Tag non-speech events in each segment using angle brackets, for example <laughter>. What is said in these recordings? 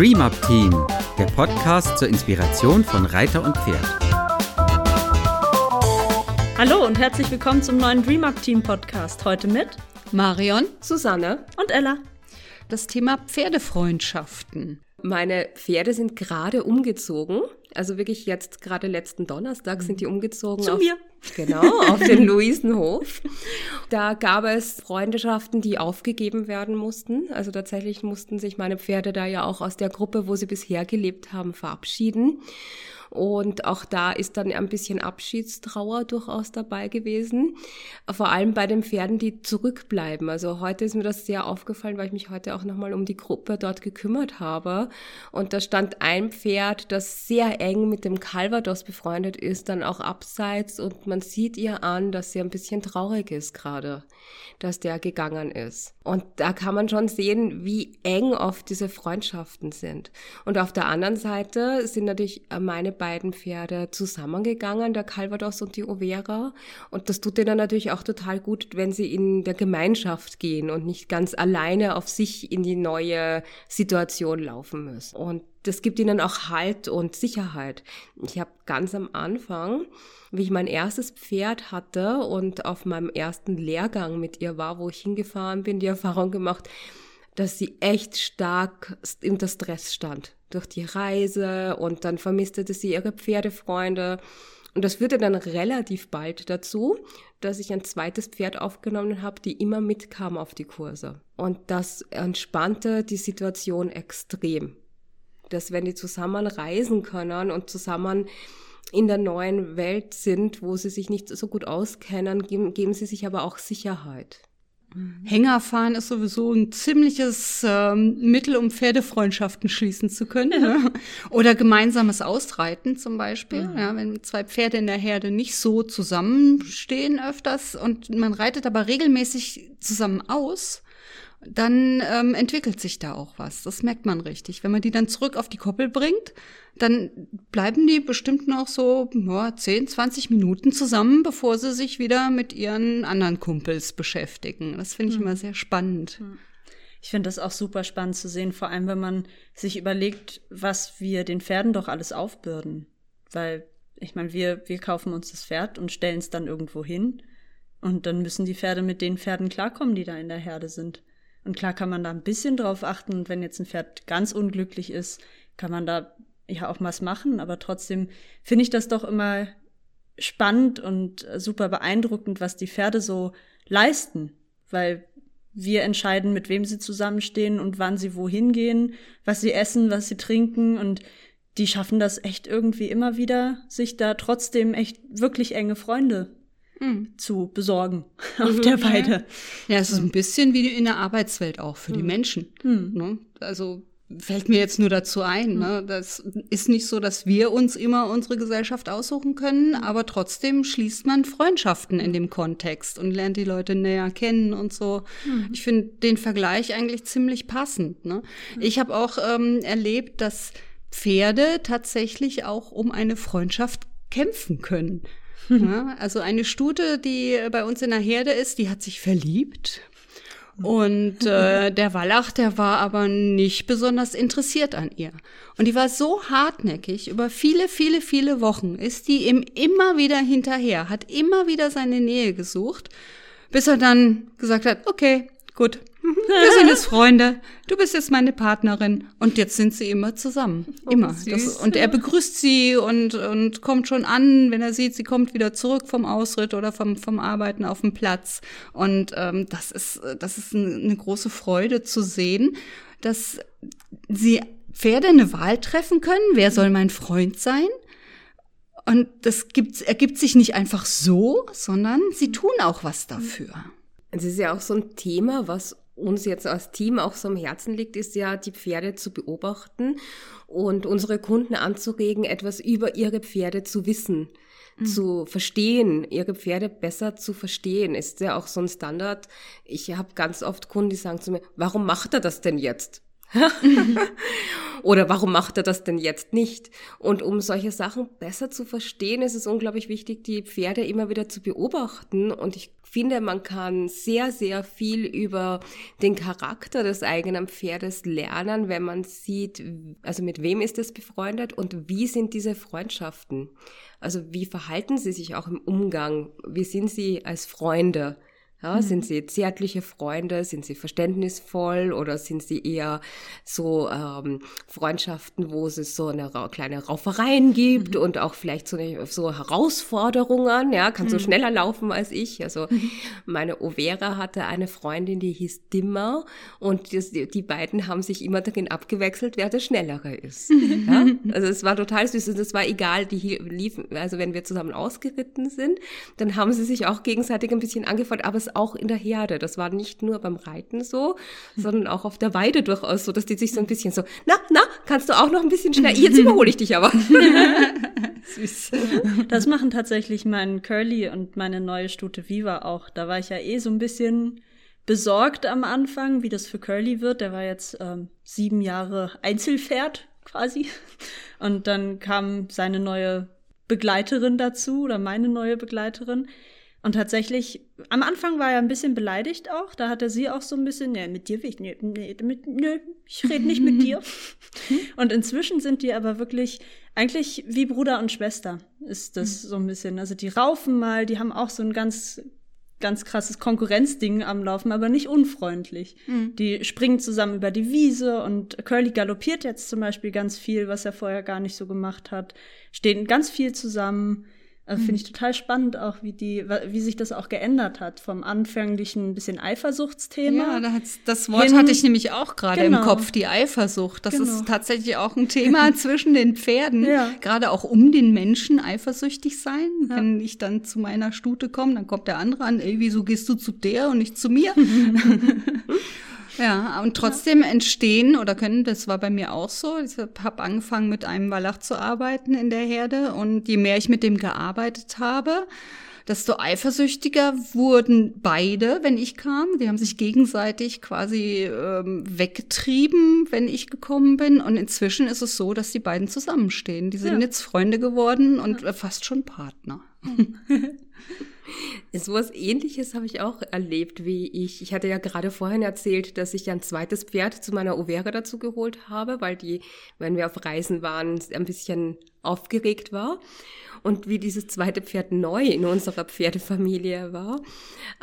Dream Up Team, der Podcast zur Inspiration von Reiter und Pferd. Hallo und herzlich willkommen zum neuen Dream Up Team Podcast. Heute mit Marion, Susanne und Ella. Das Thema Pferdefreundschaften. Meine Pferde sind gerade umgezogen. Also wirklich jetzt gerade letzten Donnerstag sind die umgezogen. Zu auf, mir. Genau, auf den Luisenhof. Da gab es Freundschaften, die aufgegeben werden mussten. Also tatsächlich mussten sich meine Pferde da ja auch aus der Gruppe, wo sie bisher gelebt haben, verabschieden. Und auch da ist dann ein bisschen Abschiedstrauer durchaus dabei gewesen. Vor allem bei den Pferden, die zurückbleiben. Also heute ist mir das sehr aufgefallen, weil ich mich heute auch nochmal um die Gruppe dort gekümmert habe. Und da stand ein Pferd, das sehr eng mit dem Calvados befreundet ist, dann auch abseits. Und man sieht ihr an, dass sie ein bisschen traurig ist gerade, dass der gegangen ist. Und da kann man schon sehen, wie eng oft diese Freundschaften sind. Und auf der anderen Seite sind natürlich meine beiden Pferde zusammengegangen, der Calvados und die Overa. Und das tut denen natürlich auch total gut, wenn sie in der Gemeinschaft gehen und nicht ganz alleine auf sich in die neue Situation laufen müssen. Und das gibt ihnen auch Halt und Sicherheit. Ich habe ganz am Anfang, wie ich mein erstes Pferd hatte und auf meinem ersten Lehrgang mit ihr war, wo ich hingefahren bin, die Erfahrung gemacht, dass sie echt stark unter Stress stand durch die Reise und dann vermisste sie ihre Pferdefreunde. Und das führte dann relativ bald dazu, dass ich ein zweites Pferd aufgenommen habe, die immer mitkam auf die Kurse. Und das entspannte die Situation extrem. Dass wenn die zusammen reisen können und zusammen in der neuen Welt sind, wo sie sich nicht so gut auskennen, geben, geben sie sich aber auch Sicherheit. Hängerfahren ist sowieso ein ziemliches ähm, Mittel, um Pferdefreundschaften schließen zu können. Ja. Ne? <laughs> Oder gemeinsames Ausreiten zum Beispiel. Mhm. Ja, wenn zwei Pferde in der Herde nicht so zusammenstehen öfters und man reitet aber regelmäßig zusammen aus, dann ähm, entwickelt sich da auch was. Das merkt man richtig. Wenn man die dann zurück auf die Koppel bringt, dann bleiben die bestimmt noch so ja, 10, 20 Minuten zusammen, bevor sie sich wieder mit ihren anderen Kumpels beschäftigen. Das finde ich mhm. immer sehr spannend. Ich finde das auch super spannend zu sehen, vor allem wenn man sich überlegt, was wir den Pferden doch alles aufbürden. Weil, ich meine, wir, wir kaufen uns das Pferd und stellen es dann irgendwo hin. Und dann müssen die Pferde mit den Pferden klarkommen, die da in der Herde sind. Und klar kann man da ein bisschen drauf achten. Und wenn jetzt ein Pferd ganz unglücklich ist, kann man da ja auch was machen. Aber trotzdem finde ich das doch immer spannend und super beeindruckend, was die Pferde so leisten. Weil wir entscheiden, mit wem sie zusammenstehen und wann sie wohin gehen, was sie essen, was sie trinken und die schaffen das echt irgendwie immer wieder, sich da trotzdem echt wirklich enge Freunde mhm. zu besorgen <laughs> auf mhm. der Weide. Ja, es ist ein bisschen wie in der Arbeitswelt auch für mhm. die Menschen. Mhm. Ne? Also fällt mir jetzt nur dazu ein. Ne? Mhm. Das ist nicht so, dass wir uns immer unsere Gesellschaft aussuchen können, aber trotzdem schließt man Freundschaften in dem Kontext und lernt die Leute näher kennen und so. Mhm. Ich finde den Vergleich eigentlich ziemlich passend. Ne? Ich habe auch ähm, erlebt, dass Pferde tatsächlich auch um eine Freundschaft kämpfen können. Ja, <laughs> also eine Stute, die bei uns in der Herde ist, die hat sich verliebt. Und äh, <laughs> der Wallach, der war aber nicht besonders interessiert an ihr. Und die war so hartnäckig, über viele, viele, viele Wochen ist die ihm immer wieder hinterher, hat immer wieder seine Nähe gesucht, bis er dann gesagt hat, okay, gut, wir sind jetzt Freunde. Du bist jetzt meine Partnerin. Und jetzt sind sie immer zusammen. Oh, immer. Das, und er begrüßt sie und, und kommt schon an, wenn er sieht, sie kommt wieder zurück vom Ausritt oder vom, vom Arbeiten auf dem Platz. Und ähm, das ist, das ist eine große Freude zu sehen, dass sie Pferde eine Wahl treffen können. Wer soll mein Freund sein? Und das gibt, ergibt sich nicht einfach so, sondern sie tun auch was dafür. Es ist ja auch so ein Thema, was uns jetzt als Team auch so am Herzen liegt, ist ja, die Pferde zu beobachten und unsere Kunden anzuregen, etwas über ihre Pferde zu wissen, mhm. zu verstehen, ihre Pferde besser zu verstehen. Ist ja auch so ein Standard. Ich habe ganz oft Kunden, die sagen zu mir, warum macht er das denn jetzt? <laughs> Oder warum macht er das denn jetzt nicht? Und um solche Sachen besser zu verstehen, ist es unglaublich wichtig, die Pferde immer wieder zu beobachten. Und ich finde, man kann sehr, sehr viel über den Charakter des eigenen Pferdes lernen, wenn man sieht, also mit wem ist es befreundet und wie sind diese Freundschaften. Also wie verhalten sie sich auch im Umgang? Wie sind sie als Freunde? Ja, mhm. Sind sie zärtliche Freunde? Sind sie verständnisvoll? Oder sind sie eher so ähm, Freundschaften, wo es so eine ra kleine Raufereien gibt mhm. und auch vielleicht so, eine, so Herausforderungen? Ja, kann mhm. so schneller laufen als ich. Also mhm. meine Overa hatte eine Freundin, die hieß Dimmer und die, die beiden haben sich immer darin abgewechselt, wer der Schnellere ist. ja? <laughs> Also es war total süß und es war egal, die liefen, also wenn wir zusammen ausgeritten sind, dann haben sie sich auch gegenseitig ein bisschen angefreundet, aber es auch in der Herde. Das war nicht nur beim Reiten so, sondern auch auf der Weide durchaus so, dass die sich so ein bisschen so, na, na, kannst du auch noch ein bisschen schneller? Jetzt <laughs> überhole ich dich aber. <laughs> Süß. Das machen tatsächlich mein Curly und meine neue Stute Viva auch. Da war ich ja eh so ein bisschen besorgt am Anfang, wie das für Curly wird. Der war jetzt ähm, sieben Jahre Einzelpferd quasi. Und dann kam seine neue Begleiterin dazu oder meine neue Begleiterin. Und tatsächlich, am Anfang war er ein bisschen beleidigt auch. Da hatte sie auch so ein bisschen, nee, mit dir will ich, nee, nee, mit, nö, ich rede nicht mit dir. <laughs> und inzwischen sind die aber wirklich, eigentlich wie Bruder und Schwester ist das so ein bisschen. Also die raufen mal, die haben auch so ein ganz, ganz krasses Konkurrenzding am Laufen, aber nicht unfreundlich. Mhm. Die springen zusammen über die Wiese und Curly galoppiert jetzt zum Beispiel ganz viel, was er vorher gar nicht so gemacht hat. Stehen ganz viel zusammen also Finde ich mhm. total spannend auch, wie die, wie sich das auch geändert hat vom anfänglichen bisschen Eifersuchtsthema. Ja, das, das Wort hin, hatte ich nämlich auch gerade genau. im Kopf, die Eifersucht. Das genau. ist tatsächlich auch ein Thema <laughs> zwischen den Pferden. Ja. Gerade auch um den Menschen eifersüchtig sein. Ja. Wenn ich dann zu meiner Stute komme, dann kommt der andere an, ey, wieso gehst du zu der und nicht zu mir? <laughs> Ja, und trotzdem ja. entstehen oder können, das war bei mir auch so. Ich habe angefangen mit einem Wallach zu arbeiten in der Herde und je mehr ich mit dem gearbeitet habe, desto eifersüchtiger wurden beide, wenn ich kam. Die haben sich gegenseitig quasi ähm, weggetrieben, wenn ich gekommen bin. Und inzwischen ist es so, dass die beiden zusammenstehen. Die sind ja. jetzt Freunde geworden und ja. fast schon Partner. <laughs> <laughs> So was ähnliches habe ich auch erlebt, wie ich, ich hatte ja gerade vorhin erzählt, dass ich ein zweites Pferd zu meiner Overa dazu geholt habe, weil die, wenn wir auf Reisen waren, ein bisschen aufgeregt war. Und wie dieses zweite Pferd neu in unserer Pferdefamilie war,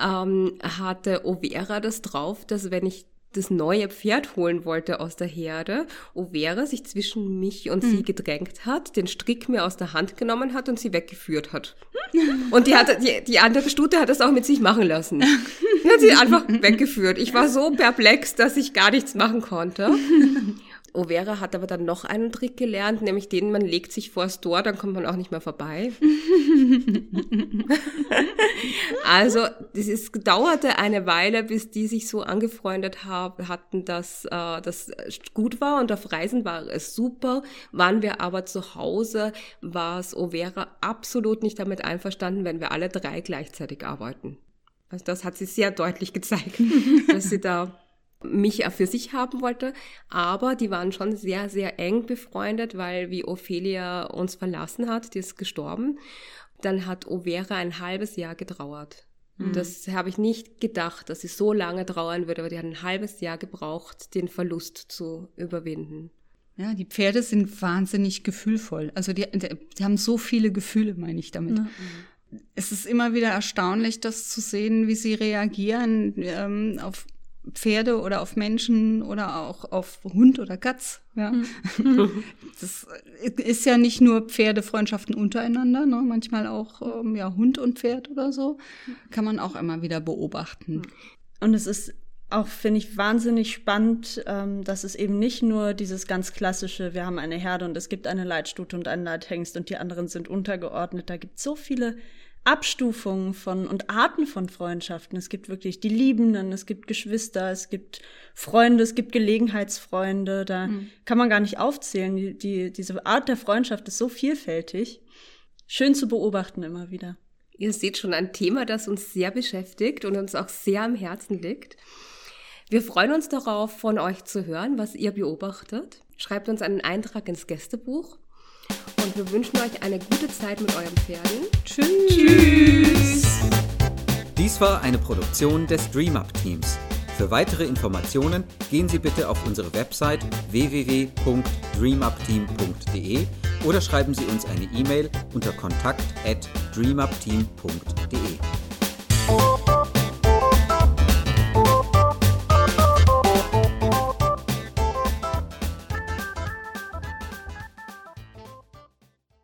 ähm, hatte Overa das drauf, dass wenn ich das neue Pferd holen wollte aus der Herde, Overa sich zwischen mich und mhm. sie hm. gedrängt hat, den Strick mir aus der Hand genommen hat und sie weggeführt hat. Und die, hat, die, die andere Stute hat das auch mit sich machen lassen. Die hat sie einfach <laughs> weggeführt. Ich war so perplex, dass ich gar nichts machen konnte. Overa hat aber dann noch einen Trick gelernt, nämlich den, man legt sich vors Tor, dann kommt man auch nicht mehr vorbei. <laughs> also, es ist, dauerte eine Weile, bis die sich so angefreundet haben, hatten, dass äh, das gut war und auf Reisen war es super. Waren wir aber zu Hause, war es Overa absolut nicht damit einverstanden, wenn wir alle drei gleichzeitig arbeiten. Also das hat sie sehr deutlich gezeigt, <laughs> dass sie da mich für sich haben wollte. Aber die waren schon sehr, sehr eng befreundet, weil wie Ophelia uns verlassen hat, die ist gestorben, dann hat Overa ein halbes Jahr getrauert. Mhm. Das habe ich nicht gedacht, dass sie so lange trauern würde, aber die hat ein halbes Jahr gebraucht, den Verlust zu überwinden. Ja, die Pferde sind wahnsinnig gefühlvoll. Also die, die haben so viele Gefühle, meine ich damit. Mhm. Es ist immer wieder erstaunlich, das zu sehen, wie sie reagieren ähm, auf Pferde oder auf Menschen oder auch auf Hund oder Katz. Ja. Mhm. <laughs> Das ist ja nicht nur Pferdefreundschaften untereinander, ne? manchmal auch ähm, ja, Hund und Pferd oder so. Kann man auch immer wieder beobachten. Und es ist auch, finde ich, wahnsinnig spannend, ähm, dass es eben nicht nur dieses ganz klassische, wir haben eine Herde und es gibt eine Leitstute und einen Leithengst und die anderen sind untergeordnet. Da gibt es so viele Abstufungen von und Arten von Freundschaften. Es gibt wirklich die Liebenden, es gibt Geschwister, es gibt Freunde, es gibt Gelegenheitsfreunde. Da mhm. kann man gar nicht aufzählen. Die, die, diese Art der Freundschaft ist so vielfältig. Schön zu beobachten immer wieder. Ihr seht schon ein Thema, das uns sehr beschäftigt und uns auch sehr am Herzen liegt. Wir freuen uns darauf, von euch zu hören, was ihr beobachtet. Schreibt uns einen Eintrag ins Gästebuch. Und wir wünschen euch eine gute Zeit mit euren Pferden. Tschüss. Tschüss. Dies war eine Produktion des DreamUp Teams. Für weitere Informationen gehen Sie bitte auf unsere Website www.dreamupteam.de oder schreiben Sie uns eine E-Mail unter kontakt@dreamupteam.de.